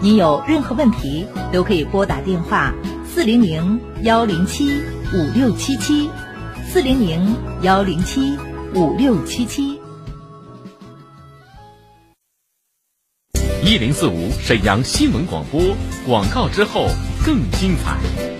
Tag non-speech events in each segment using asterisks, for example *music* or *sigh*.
您有任何问题都可以拨打电话四零零幺零七五六七七，四零零幺零七五六七七。一零四五沈阳新闻广播广告之后更精彩。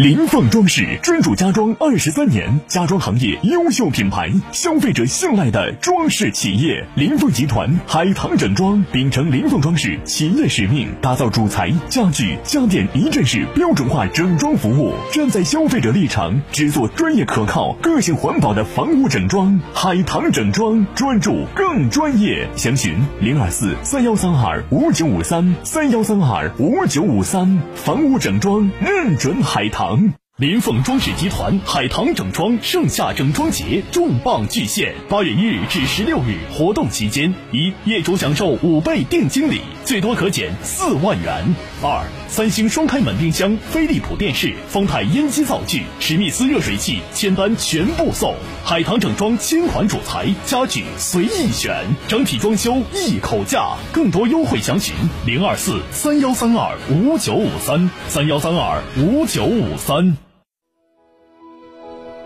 林凤装饰专注家装二十三年，家装行业优秀品牌，消费者信赖的装饰企业。林凤集团海棠整装秉承林凤装饰企业使命，打造主材、家具、家电一站式标准化整装服务，站在消费者立场，只做专业可靠、个性环保的房屋整装。海棠整装专注更专业，详询零二四三幺三二五九五三三幺三二五九五三。房屋整装认准海棠。长。林凤装饰集团海棠整装盛夏整装节重磅巨献，八月一日至十六日活动期间，一业主享受五倍定金礼，最多可减四万元；二三星双开门冰箱、飞利浦电视、丰泰烟机灶具、史密斯热水器签单全部送；海棠整装千款主材家具随意选，整体装修一口价。更多优惠详询零二四三幺三二五九五三三幺三二五九五三。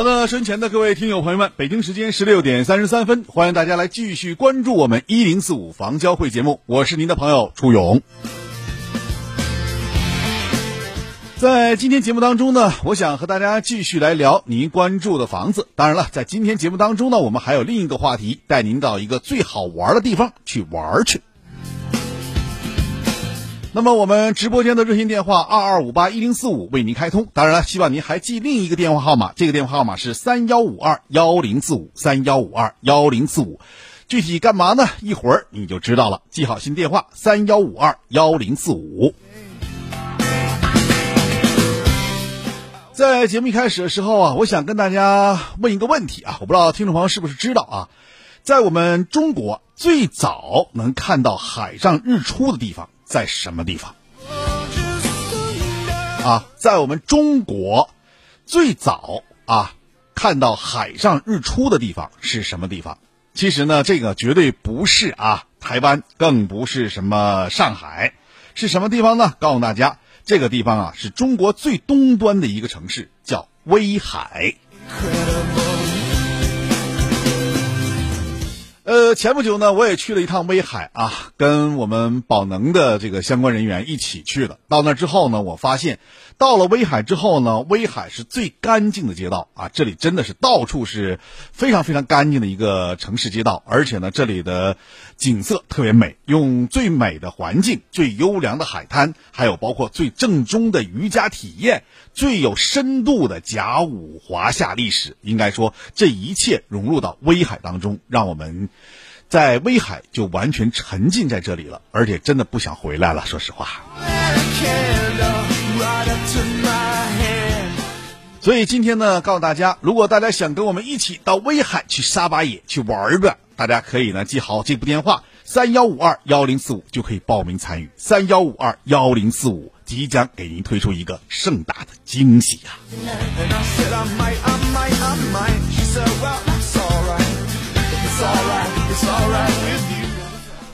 好的，身前的各位听友朋友们，北京时间十六点三十三分，欢迎大家来继续关注我们一零四五房交会节目，我是您的朋友楚勇。在今天节目当中呢，我想和大家继续来聊您关注的房子。当然了，在今天节目当中呢，我们还有另一个话题，带您到一个最好玩的地方去玩去。那么我们直播间的热线电话二二五八一零四五为您开通，当然了，希望您还记另一个电话号码，这个电话号码是三幺五二幺零四五三幺五二幺零四五，具体干嘛呢？一会儿你就知道了。记好新电话三幺五二幺零四五。在节目一开始的时候啊，我想跟大家问一个问题啊，我不知道听众朋友是不是知道啊，在我们中国最早能看到海上日出的地方。在什么地方？啊，在我们中国最早啊看到海上日出的地方是什么地方？其实呢，这个绝对不是啊台湾，更不是什么上海，是什么地方呢？告诉大家，这个地方啊是中国最东端的一个城市，叫威海。呃，前不久呢，我也去了一趟威海啊，跟我们宝能的这个相关人员一起去的。到那之后呢，我发现，到了威海之后呢，威海是最干净的街道啊，这里真的是到处是非常非常干净的一个城市街道，而且呢，这里的景色特别美，用最美的环境、最优良的海滩，还有包括最正宗的渔家体验、最有深度的甲午华夏历史，应该说这一切融入到威海当中，让我们。在威海就完全沉浸在这里了，而且真的不想回来了。说实话，所以今天呢，告诉大家，如果大家想跟我们一起到威海去撒把野、去玩的，大家可以呢记好这部电话三幺五二幺零四五，就可以报名参与。三幺五二幺零四五即将给您推出一个盛大的惊喜呀！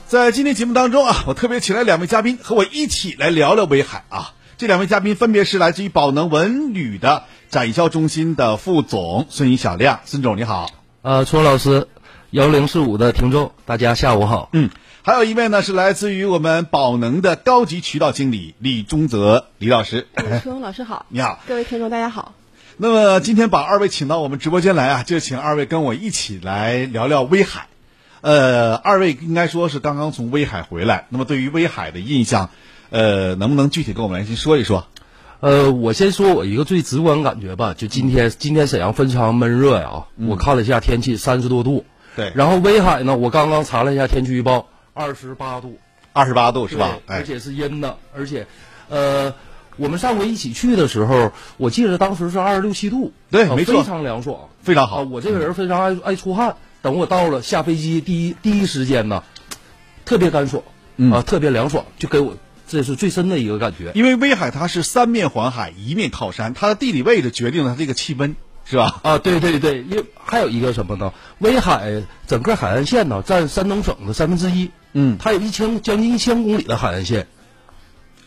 在今天节目当中啊，我特别请来两位嘉宾和我一起来聊聊威海啊。这两位嘉宾分别是来自于宝能文旅的展销中心的副总孙小亮，孙总你好。呃，楚老师，幺零四五的听众，大家下午好。嗯，还有一位呢是来自于我们宝能的高级渠道经理李忠泽李老师。春老师好，你好，各位听众大家好。那么今天把二位请到我们直播间来啊，就请二位跟我一起来聊聊威海。呃，二位应该说是刚刚从威海回来，那么对于威海的印象，呃，能不能具体跟我们来先说一说？呃，我先说我一个最直观感觉吧，就今天今天沈阳非常闷热呀，我看了一下天气，三十多度。对。然后威海呢，我刚刚查了一下天气预报，二十八度。二十八度是吧？而且是阴的，而且，呃，我们上回一起去的时候，我记得当时是二十六七度。对，没错。非常凉爽，非常好。我这个人非常爱爱出汗。等我到了下飞机第一第一时间呢，特别干爽，啊，特别凉爽，就给我这是最深的一个感觉。因为威海它是三面环海，一面靠山，它的地理位置决定了它这个气温，是吧？啊，对对对，因为还有一个什么呢？威海整个海岸线呢占山东省的三分之一，嗯，它有一千将近一千公里的海岸线，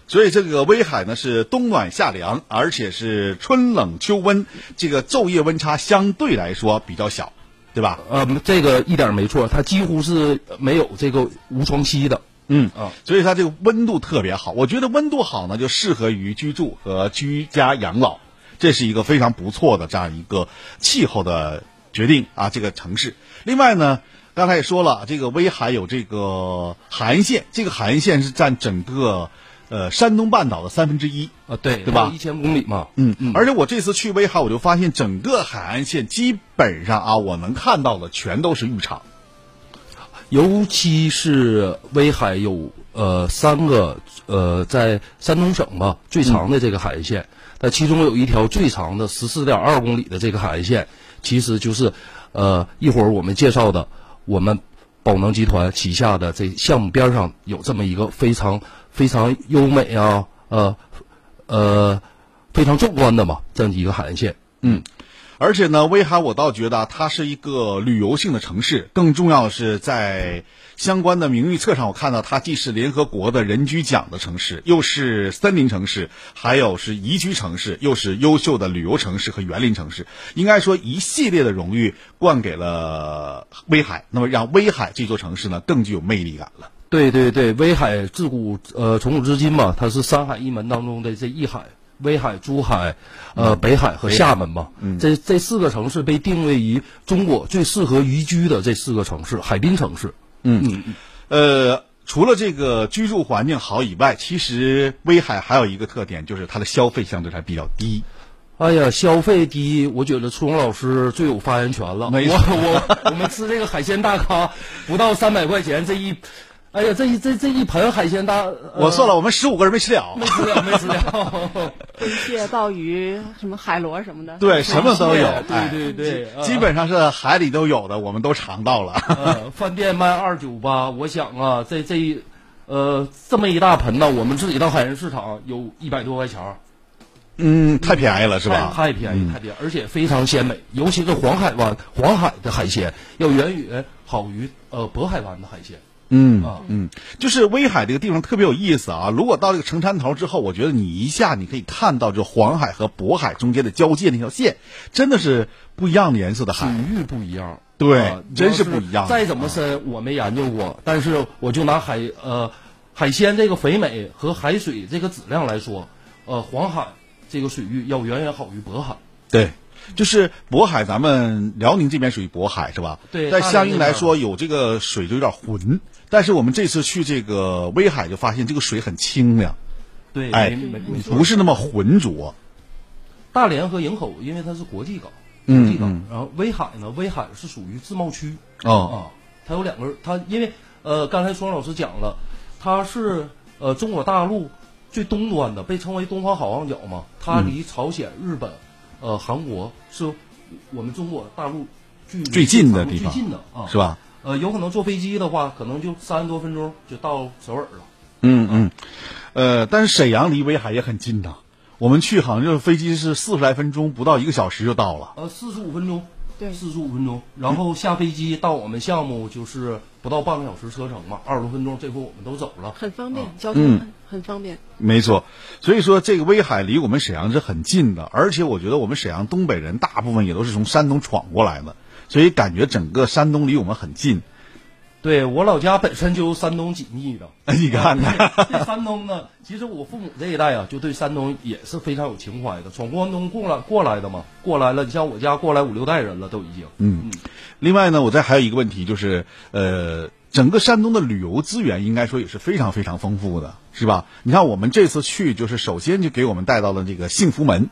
所以这个威海呢是冬暖夏凉，而且是春冷秋温，这个昼夜温差相对来说比较小。对吧？呃，这个一点没错，它几乎是没有这个无窗期的。嗯啊，所以它这个温度特别好。我觉得温度好呢，就适合于居住和居家养老，这是一个非常不错的这样一个气候的决定啊。这个城市，另外呢，刚才也说了，这个威海有这个海岸线，这个海岸线是占整个。呃，山东半岛的三分之一啊，对对吧？一千公里嘛，嗯嗯。而且我这次去威海，我就发现整个海岸线基本上啊，我能看到的全都是浴场。尤其是威海有呃三个呃在山东省吧最长的这个海岸线，那其中有一条最长的十四点二公里的这个海岸线，其实就是呃一会儿我们介绍的我们宝能集团旗下的这项目边上有这么一个非常。非常优美啊，呃，呃，非常壮观的嘛，这样一个海岸线。嗯，而且呢，威海我倒觉得它是一个旅游性的城市，更重要的是在相关的名誉册上，我看到它既是联合国的人居奖的城市，又是森林城市，还有是宜居城市，又是优秀的旅游城市和园林城市。应该说，一系列的荣誉冠给了威海，那么让威海这座城市呢更具有魅力感了。对对对，威海自古呃从古至今嘛，它是三海一门当中的这一海，威海、珠海、呃北海和厦门嘛，这这四个城市被定位于中国最适合宜居的这四个城市，海滨城市。嗯嗯，呃，除了这个居住环境好以外，其实威海还有一个特点，就是它的消费相对还比较低。哎呀，消费低，我觉得初荣老师最有发言权了。我我我们吃这个海鲜大咖，不到三百块钱这一。哎呀，这一这这一盆海鲜大，我算了，我们十五个人没吃了，没吃了，没吃了。*laughs* 飞蟹、鲍鱼、什么海螺什么的，对，什么都有，对对对，基本上是海里都有的，我们都尝到了。*laughs* 饭店卖二九八，我想啊，这这一呃这么一大盆呢，我们自己到海鲜市场有一百多块钱嗯，太便宜了，是吧？太便宜，太便宜，而且非常鲜美，尤其是黄海湾、黄海的海鲜，要远远好于呃渤海湾的海鲜。嗯嗯，就是威海这个地方特别有意思啊！如果到这个城山头之后，我觉得你一下你可以看到，就黄海和渤海中间的交界那条线，真的是不一样的颜色的海，水域不一样。对啊真是不一样再怎么深我没研究过，但是我就拿海呃海鲜这个肥美和海水这个质量来说，呃黄海这个水域要远远好于渤海。对，就是渤海，咱们辽宁这边属于渤海是吧？对但相应来说，有这个水就有点浑。但是我们这次去这个威海，就发现这个水很清凉，对，哎不是那么浑浊。大连和营口，因为它是国际港，嗯国际港。嗯。然后威海呢，威海是属于自贸区。哦，啊，它有两个，它因为呃，刚才双老师讲了，它是呃中国大陆最东端的，被称为东方好望角嘛，它离朝鲜、日本、呃韩国是我们中国大陆距最近的地方。最方近的啊，是吧？呃，有可能坐飞机的话，可能就三十多分钟就到首尔了。嗯嗯，呃，但是沈阳离威海也很近呐。我们去好像就是飞机是四十来分钟，不到一个小时就到了。呃，四十五分钟，对四十五分钟，然后下飞机到我们项目就是不到半个小时车程嘛，二十多分钟，这回我们都走了。很方便啊，交通很很方便。没错，所以说这个威海离我们沈阳是很近的，而且我觉得我们沈阳东北人大部分也都是从山东闯过来的，所以感觉整个山东离我们很近。对我老家本身就山东紧密的，哎 *laughs* 你看看 *laughs* 对山东呢，其实我父母这一代啊，就对山东也是非常有情怀的，从关东过来过来的嘛，过来了。你像我家过来五六代人了，都已经。嗯，另外呢，我这还有一个问题就是，呃，整个山东的旅游资源应该说也是非常非常丰富的，是吧？你看我们这次去，就是首先就给我们带到了这个幸福门，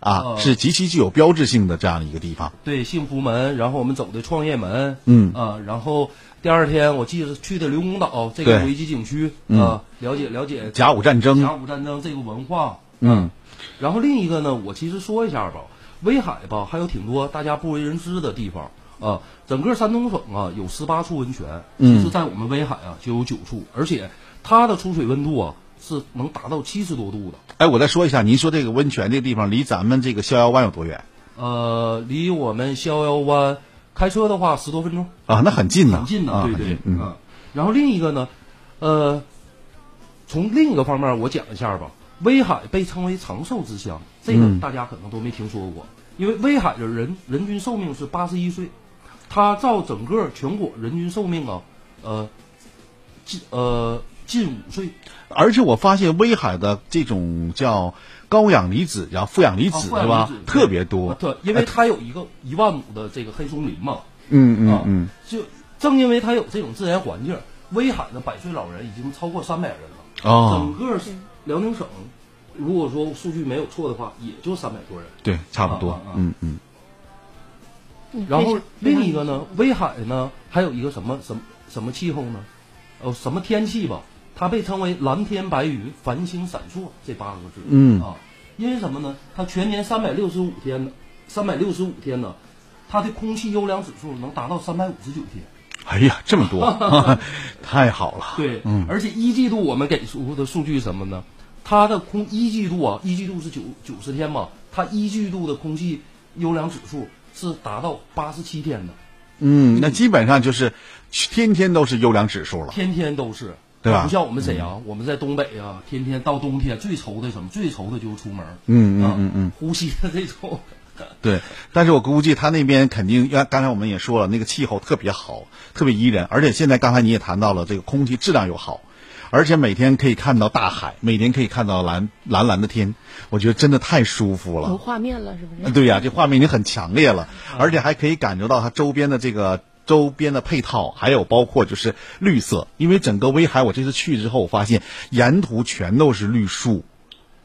啊，哦是极其具有标志性的这样一个地方。对，幸福门，然后我们走的创业门，嗯啊，然后第二天我记得去的刘公岛这个对危机景区，嗯啊，了解了解甲午战争甲午战争这个文化，嗯，然后另一个呢，我其实说一下吧，威海吧还有挺多大家不为人知的地方啊。整个山东省啊有十八处温泉，嗯其实在我们威海啊就有九处，而且它的出水温度啊是能达到七十多度的。哎，我再说一下，您说这个温泉这个地方离咱们这个逍遥湾有多远呃，离我们逍遥湾开车的话十多分钟。啊？那很近呢，很近呢，啊，对对，嗯啊然后另一个呢，呃，从另一个方面我讲一下吧。威海被称为长寿之乡，这个嗯大家可能都没听说过，因为威海的人人均寿命是八十一岁，它照整个全国人均寿命啊，呃，近呃近五岁，而且我发现威海的这种叫高氧离子，然后负氧离子啊是吧特别多啊。对，因为它有一个一万亩的这个黑松林嘛，啊嗯嗯嗯，就正因为它有这种自然环境，威海的百岁老人已经超过三百人了。哦整，个辽宁省，如果说数据没有错的话，也就三百多人。对，差不多嗯嗯嗯然后另一个呢，威海呢还有一个什么什么什么气候呢？呃，什么天气吧？它被称为蓝天白云、繁星闪烁这八个字。嗯啊，因为什么呢？它全年三百六十五天呢，三百六十五天呢，它的空气优良指数能达到三百五十九天。哎呀，这么多，*laughs* 太好了。对，嗯而且一季度我们给出的数据什么呢？它的空一季度啊，一季度是九九十天嘛，它一季度的空气优良指数是达到八十七天的，嗯，那基本上就是天天都是优良指数了。天天都是，对吧不像我们沈阳，我们在东北啊，天天到冬天最愁的什么？最愁的就是出门，嗯啊嗯嗯嗯，呼吸的这种。*laughs* 对。但是我估计他那边肯定，刚刚才我们也说了，那个气候特别好，特别宜人，而且现在刚才你也谈到了，这个空气质量又好。而且每天可以看到大海，每天可以看到蓝蓝蓝的天，我觉得真的太舒服了有了。画面了，是不是？对呀、这画面已经很强烈了，而且还可以感觉到它周边的这个周边的配套，还有包括就是绿色。因为整个威海，我这次去之后，我发现沿途全都是绿树，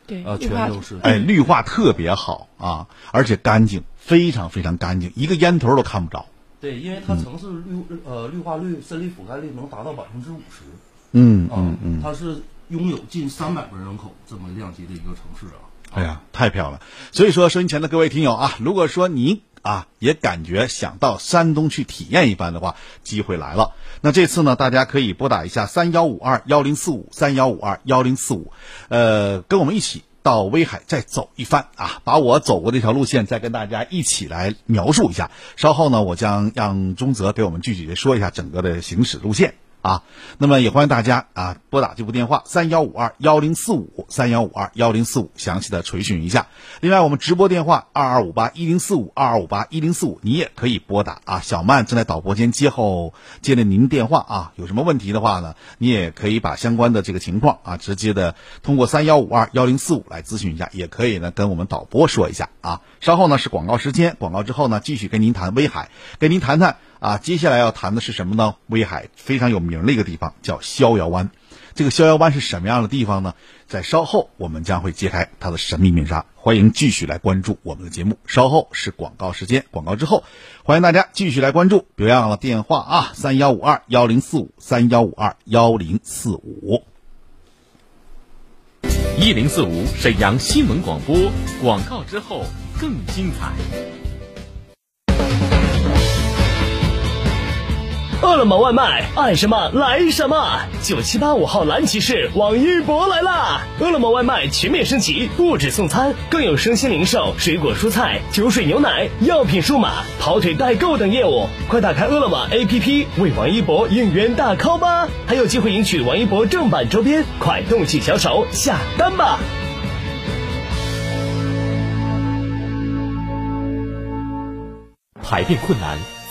对，呃，全都是。哎，绿化特别好啊，而且干净，非常非常干净，一个烟头都看不着。对，因为它城市绿呃绿化率、森林覆盖率能达到百分之五十嗯啊嗯嗯，它是拥有近三百万人口这么量级的一个城市啊。哎呀，太漂亮！所以说，收音前的各位听友啊，如果说您啊也感觉想到山东去体验一番的话，机会来了。那这次呢，大家可以拨打一下三幺五二幺零四五三幺五二幺零四五，呃，跟我们一起到威海再走一番啊，把我走过这条路线再跟大家一起来描述一下。稍后呢，我将让钟泽给我们具体的说一下整个的行驶路线。啊。那么也欢迎大家啊拨打这部电话三幺五二幺零四五三幺五二幺零四五，详细的垂询一下。另外，我们直播电话二二五八一零四五二二五八一零四五，你也可以拨打啊。小曼正在导播间接后接了您电话啊，有什么问题的话呢，你也可以把相关的这个情况啊，直接的通过三幺五二幺零四五来咨询一下，也可以呢跟我们导播说一下啊。稍后呢是广告时间，广告之后呢继续跟您谈威海，跟您谈谈啊，接下来要谈的是什么呢？威海非常有名的一个地方叫逍遥湾，这个逍遥湾是什么样的地方呢？在稍后我们将会揭开它的神秘面纱，欢迎继续来关注我们的节目。稍后是广告时间，广告之后欢迎大家继续来关注，别忘了电话啊，三幺五二幺零四五三幺五二幺零四五。一零四五沈阳新闻广播，广告之后更精彩。饿了么外卖，爱什么来什么。九七八五号蓝骑士王一博来啦！饿了么外卖全面升级，不止送餐，更有生鲜零售、水果蔬菜、酒水牛奶、药品数码、跑腿代购等业务。快打开饿了么 APP，为王一博应援大 call 吧！还有机会赢取王一博正版周边，快动起小手下单吧！排便困难。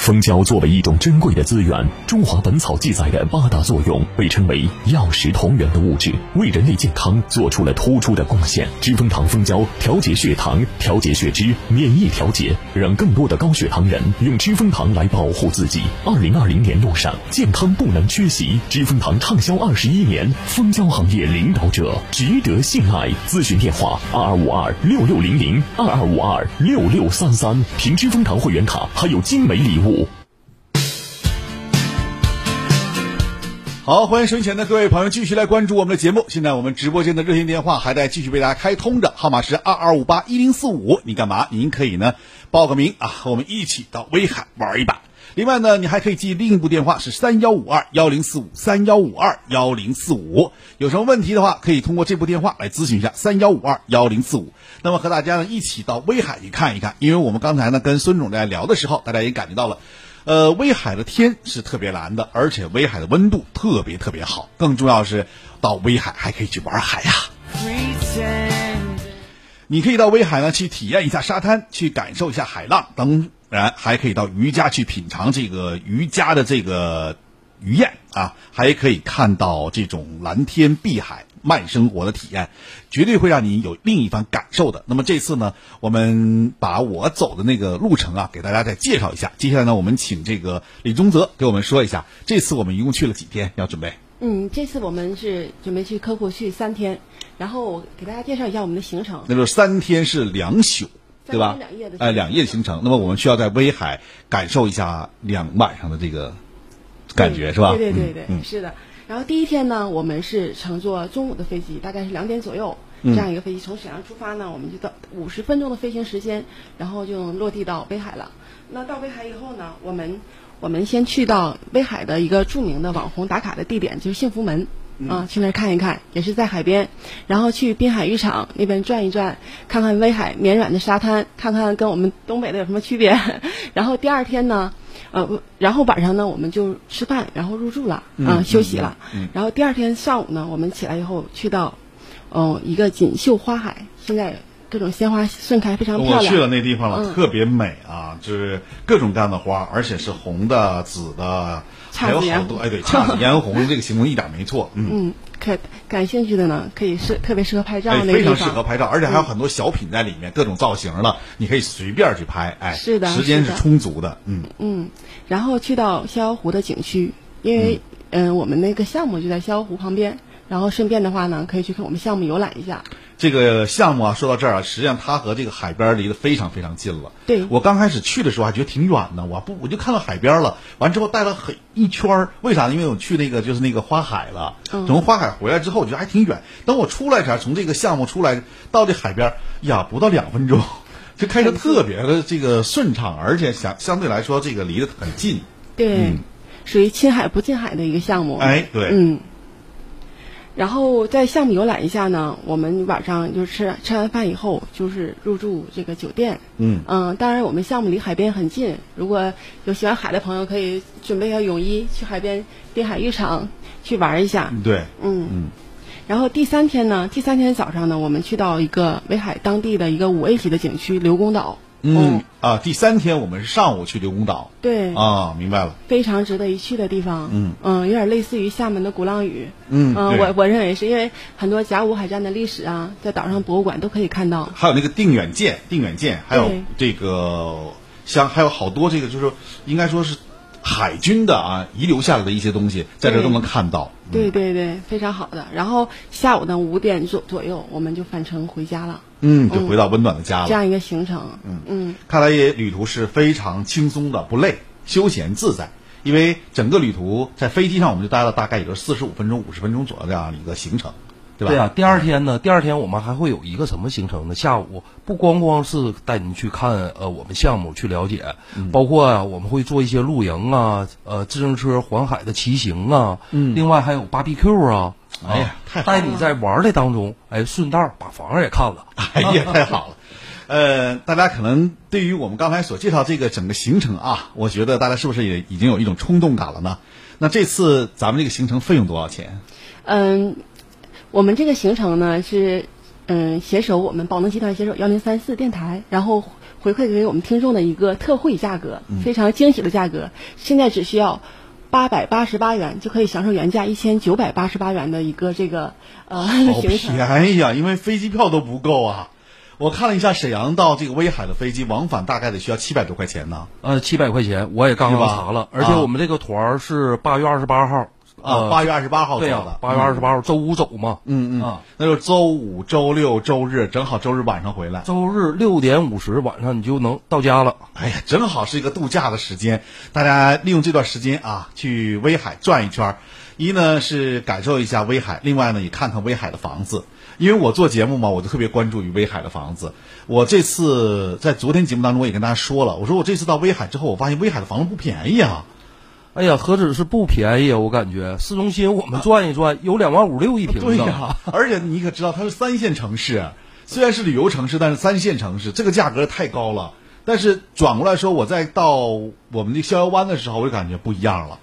蜂胶作为一种珍贵的资源，《中华本草》记载的八大作用被称为药食同源的物质，为人类健康做出了突出的贡献。知蜂堂蜂胶调节血糖、调节血脂、免疫调节，让更多的高血糖人用知蜂糖来保护自己。二零二零年路上，健康不能缺席。知蜂堂畅销二十一年，蜂胶行业领导者，值得信赖。咨询电话：二二五二六六零零二二五二六六三三。凭知蜂堂会员卡还有精美礼物。好，欢迎收听前的各位朋友继续来关注我们的节目。现在我们直播间的热线电话还在继续为大家开通着，号码是二二五八一零四五。你干嘛？您可以呢报个名啊，和我们一起到威海玩一把。另外呢，你还可以记另一部电话是三幺五二幺零四五三幺五二幺零四五。有什么问题的话，可以通过这部电话来咨询一下三幺五二幺零四五。那么和大家呢一起到威海去看一看，因为我们刚才呢跟孙总在聊的时候，大家也感觉到了。呃，威海的天是特别蓝的，而且威海的温度特别特别好。更重要是，到威海还可以去玩海呀。你可以到威海呢去体验一下沙滩，去感受一下海浪，当然还可以到渔家去品尝这个渔家的这个鱼宴啊，还可以看到这种蓝天碧海。慢生活的体验，绝对会让你有另一番感受的。那么这次呢，我们把我走的那个路程啊，给大家再介绍一下。接下来呢，我们请这个李宗泽给我们说一下，这次我们一共去了几天？要准备？嗯，这次我们是准备去科库去三天，然后我给大家介绍一下我们的行程。那就是三天是两宿，对吧？两夜的。哎，两夜行程。那么我们需要在威海感受一下两晚上的这个感觉，是吧？对对对对，是的。然后第一天呢，我们是乘坐中午的飞机，大概是两点左右这样一个飞机从沈阳出发呢，我们就到五十分钟的飞行时间，然后就落地到威海了。那到威海以后呢，我们我们先去到威海的一个著名的网红打卡的地点，就是幸福门啊，去那儿看一看，也是在海边，然后去滨海浴场那边转一转，看看威海绵软的沙滩，看看跟我们东北的有什么区别。*laughs* 然后第二天呢。呃，然后晚上呢，我们就吃饭，然后入住了，啊，休息了。然后第二天上午呢，我们起来以后去到，哦，一个锦绣花海，现在各种鲜花盛开，非常漂亮。我去了那地方了，特别美啊，就是各种各样的花，而且是红的、紫的，还有好多。哎，对，姹紫嫣红，这个形容一点没错。嗯。可感兴趣的呢，可以适特别适合拍照那非常适合拍照，而且还有很多小品在里面，各种造型的，你可以随便去拍。哎，是的，时间是充足的。嗯嗯，然后去到逍遥湖的景区，因为嗯，我们那个项目就在逍遥湖旁边，然后顺便的话呢，可以去看我们项目游览一下。这个项目啊，说到这儿啊，实际上它和这个海边离得非常非常近了。对，我刚开始去的时候还觉得挺远的，我不我就看到海边了。完之后带了很一圈儿，为啥呢？因为我去那个就是那个花海了。从花海回来之后，我觉得还挺远。等我出来前，从这个项目出来到这海边，呀，不到两分钟，*laughs* 就开车特别的这个顺畅，而且相相对来说这个离得很近。对，属于亲海不近海的一个项目。哎，对，嗯。然后在项目游览一下呢，我们晚上就吃吃完饭以后，就是入住这个酒店。嗯嗯，当然我们项目离海边很近，如果有喜欢海的朋友，可以准备一下泳衣去海边滨海浴场去玩一下。对，嗯嗯。然后第三天呢，第三天早上呢，我们去到一个威海当地的一个五 A 级的景区刘公岛。嗯啊，第三天我们是上午去刘公岛。对啊，明白了。非常值得一去的地方。嗯嗯，有点类似于厦门的鼓浪屿。嗯嗯，我我认为是因为很多甲午海战的历史啊，在岛上博物馆都可以看到。还有那个定远舰，定远舰，还有这个像还有好多这个就是应该说是海军的啊遗留下来的一些东西，在这都能看到。对对对，非常好的。然后下午呢五点左左右，我们就返程回家了。嗯，就回到温暖的家了。这样一个行程，嗯嗯，看来也旅途是非常轻松的，不累，休闲自在。因为整个旅途在飞机上，我们就待了大概也就四十五分钟、五十分钟左右这样一个行程。对啊，第二天呢？第二天我们还会有一个什么行程呢？下午不光光是带您去看呃我们项目去了解，包括啊我们会做一些露营啊，呃自行车环海的骑行啊，嗯，另外还有 BBQ 啊，哎呀，太带你在玩的当中，哎，顺道把房也看了，*laughs* 哎呀，太好了。呃，大家可能对于我们刚才所介绍这个整个行程啊，我觉得大家是不是也已经有一种冲动感了呢？那这次咱们这个行程费用多少钱？嗯。我们这个行程呢是，嗯，携手我们宝能集团携手幺零三四电台，然后回馈给我们听众的一个特惠价格，非常惊喜的价格。现在只需要八百八十八元就可以享受原价一千九百八十八元的一个这个呃行程。便宜啊！因为飞机票都不够啊。我看了一下沈阳到这个威海的飞机往返大概得需要七百多块钱呢。呃，七百块钱我也刚刚查了，而且我们这个团是八月二十八号。啊，八月二十八号走的，八月二十八号周五走嘛，嗯嗯，啊那就周五、周六、周日，正好周日晚上回来。周日六点五十晚上你就能到家了。哎呀，正好是一个度假的时间，大家利用这段时间啊，去威海转一圈。一呢是感受一下威海，另外呢也看看威海的房子。因为我做节目嘛，我就特别关注于威海的房子。我这次在昨天节目当中我也跟大家说了，我说我这次到威海之后，我发现威海的房子不便宜啊。哎呀，何止是不便宜啊！我感觉市中心我们转一转，有两万五六一平。对呀，而且你可知道它是三线城市，虽然是旅游城市，但是三线城市这个价格太高了。但是转过来说，我再到我们的逍遥湾的时候，我就感觉不一样了。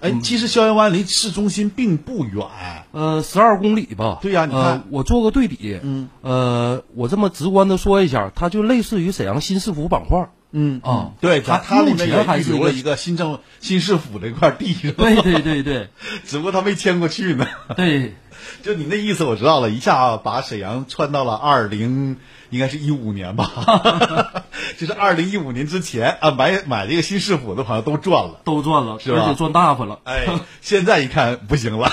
哎，其实逍遥湾离市中心并不远，呃，十二公里吧。对呀，你看我做个对比，嗯，呃，我这么直观的说一下，它就类似于沈阳新市府板块。嗯啊，对，他他里目面也预留了一个新政新市府这块地，是吧？对对对对，*laughs* 只不过他没迁过去呢。对，*laughs* 就你那意思我知道了，一下把沈阳窜到了二零，应该是一五年吧，*laughs* 就是二零一五年之前啊，买买这个新市府的朋友都赚了。都赚了，是吧而且赚大发了。哎，现在一看不行了，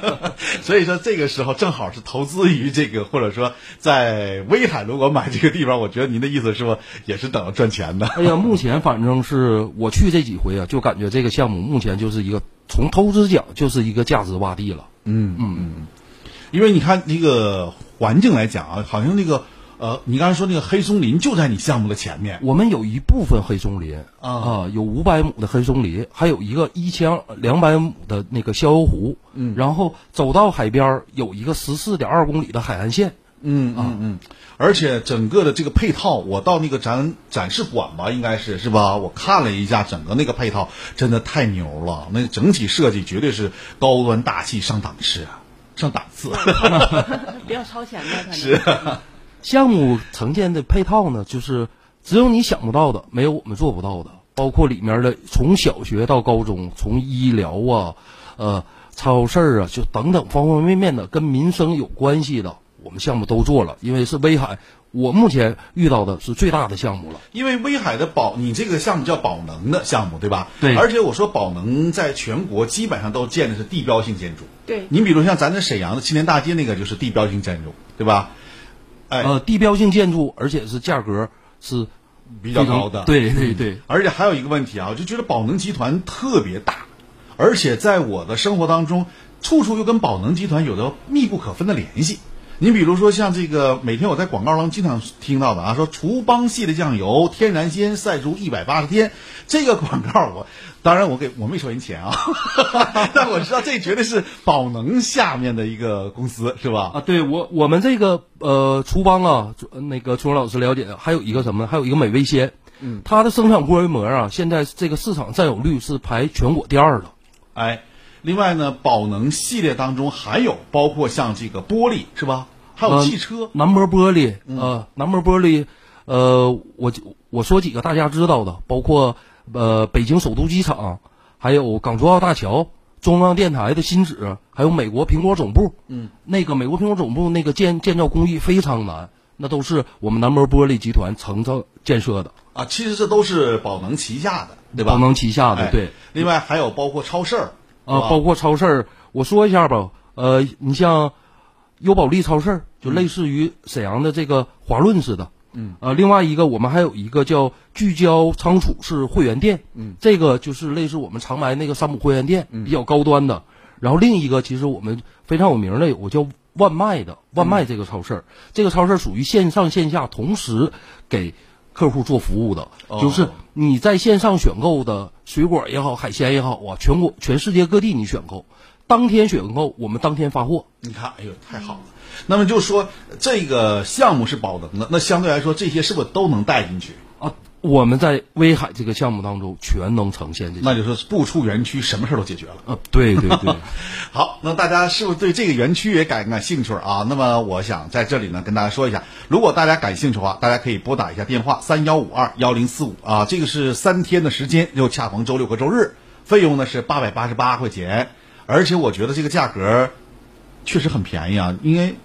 *laughs* 所以说这个时候正好是投资于这个，或者说在威海如果买这个地方，我觉得您的意思是不也是等着赚钱的？哎呀，目前反正是我去这几回啊，就感觉这个项目目前就是一个从投资角就是一个价值洼地了。嗯嗯嗯，因为你看那个环境来讲啊，好像那个呃，你刚才说那个黑松林就在你项目的前面，我们有一部分黑松林啊有五百亩的黑松林，还有一个一千两百亩的那个逍遥湖。嗯然后走到海边儿有一个十四点二公里的海岸线。嗯嗯嗯，而且整个的这个配套，我到那个展展示馆吧，应该是是吧？我看了一下整个那个配套，真的太牛了，那整体设计绝对是高端大气上档次啊，上档次。*laughs* 比较超前的，*laughs* 可能是项目呈现的配套呢，就是只有你想不到的，没有我们做不到的，包括里面的从小学到高中，从医疗啊，呃，超市啊，就等等方方面面的跟民生有关系的，我们项目都做了，因为是威海，我目前遇到的是最大的项目了。因为威海的宝，你这个项目叫宝能的项目，对吧？对而且我说宝能在全国基本上都建的是地标性建筑。对你比如像咱这沈阳的青年大街那个就是地标性建筑，对吧？哎，呃，地标性建筑，而且是价格是比较高的。对对对，而且还有一个问题啊，我就觉得宝能集团特别大，而且在我的生活当中，处处又跟宝能集团有着密不可分的联系。你比如说像这个，每天我在广告中经常听到的啊，说厨邦系的酱油，天然鲜晒足一百八十天，这个广告我当然我给我没收人钱啊，*laughs* 但我知道这绝对是宝能下面的一个公司，是吧？啊，对我我们这个呃厨邦啊，呃那个朱荣老师了解的，还有一个什么呢？还有一个美味鲜，嗯，它的生产规模啊，现在这个市场占有率是排全国第二的。哎，另外呢，宝能系列当中还有包括像这个玻璃是吧？还有呃汽车，南膜玻璃，嗯呃，南膜玻璃，呃，我就我说几个大家知道的，包括呃北京首都机场，还有港珠澳大桥、中央电台的新址，还有美国苹果总部。嗯，那个美国苹果总部那个建建造工艺非常难，那都是我们南膜玻璃集团承造建设的。啊，其实这都是宝能旗下的，对吧？宝能旗下的哎对。另外还有包括超市儿啊，包括超市儿，我说一下吧，呃，你像优宝利超市儿，就类似于沈阳的这个华润似的。嗯。呃，另外一个我们还有一个叫聚焦仓储式会员店。嗯。这个就是类似我们长白那个山姆会员店，嗯比较高端的。然后另一个其实我们非常有名的有个叫万麦的万麦这个超市儿，这个超市儿属于线上线下同时给客户做服务的，哦就是你在线上选购的水果也好，海鲜也好啊，全国全世界各地你选购，当天选购，我们当天发货。你看，哎呦，太好了。那么就是说，这个项目是保能的，那相对来说，这些是不是都能带进去？啊，我们在威海这个项目当中全能呈现这些。那就是不出园区，什么事儿都解决了。啊，对对对。*laughs* 好，那大家是不是对这个园区也感感兴趣啊？那么我想在这里呢跟大家说一下，如果大家感兴趣的话，大家可以拨打一下电话三幺五二幺零四五啊，这个是三天的时间，又恰逢周六和周日，费用呢是八百八十八块钱，而且我觉得这个价格确实很便宜啊，因为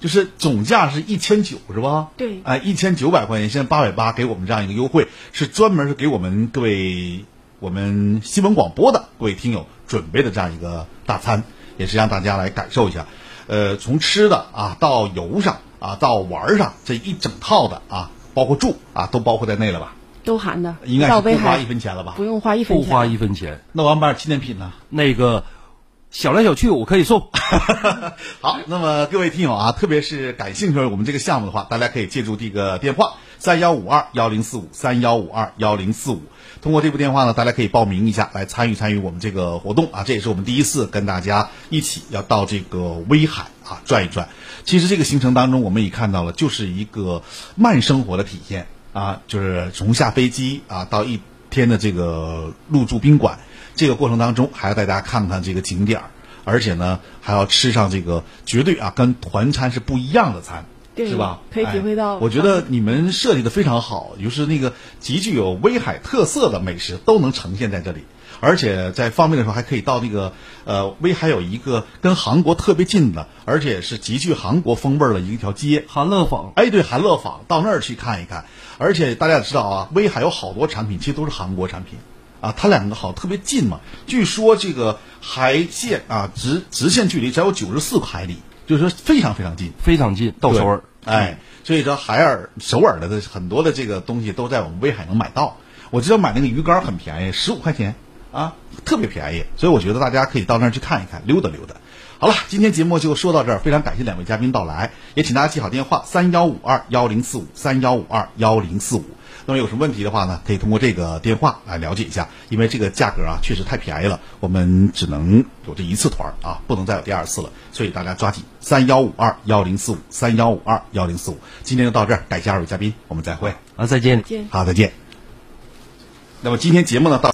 就是总价是一千九是吧？对哎，一千九百块钱，现在八百八给我们这样一个优惠，是专门是给我们各位我们新闻广播的各位听友准备的这样一个大餐，也是让大家来感受一下。呃，从吃的啊到游上啊到玩儿上这一整套的啊，包括住啊都包括在内了吧？都含的，应该是不花一分钱了吧？不用花一分钱，不花一分钱。那我们买点纪念品呢？那个小来小去我可以送。*laughs* 好，那么各位听友啊，特别是感兴趣我们这个项目的话，大家可以借助这个电话三幺五二幺零四五三幺五二幺零四五。通过这部电话呢，大家可以报名一下，来参与参与我们这个活动啊！这也是我们第一次跟大家一起要到这个威海啊转一转。其实这个行程当中，我们也看到了，就是一个慢生活的体验啊，就是从下飞机啊到一天的这个入住宾馆，这个过程当中还要带大家看看这个景点儿，而且呢还要吃上这个绝对啊跟团餐是不一样的餐。对是吧？可以体会到哎我觉得你们设计的非常好，就是那个极具有威海特色的美食都能呈现在这里。而且在方便的时候，还可以到那个呃，威海有一个跟韩国特别近的，而且是极具韩国风味儿的一条街——韩乐坊。哎，对，韩乐坊，到那儿去看一看。而且大家也知道啊，威海有好多产品其实都是韩国产品啊，它两个好特别近嘛。据说这个海线啊，直直线距离只有九十四海里，就是说非常非常近，非常近，到首尔。哎，所以说海尔、首尔的很多的这个东西都在我们威海能买到。我知道买那个鱼竿很便宜，十五块钱啊，特别便宜。所以我觉得大家可以到那儿去看一看，溜达溜达。好了，今天节目就说到这儿，非常感谢两位嘉宾到来，也请大家记好电话三幺五二幺零四五三幺五二幺零四五。那么有什么问题的话呢，可以通过这个电话来了解一下，因为这个价格啊确实太便宜了，我们只能有这一次团啊，不能再有第二次了，所以大家抓紧三幺五二幺零四五三幺五二幺零四五。今天就到这儿，感谢二位嘉宾，我们再会啊，再见，好，再见。那么今天节目呢到。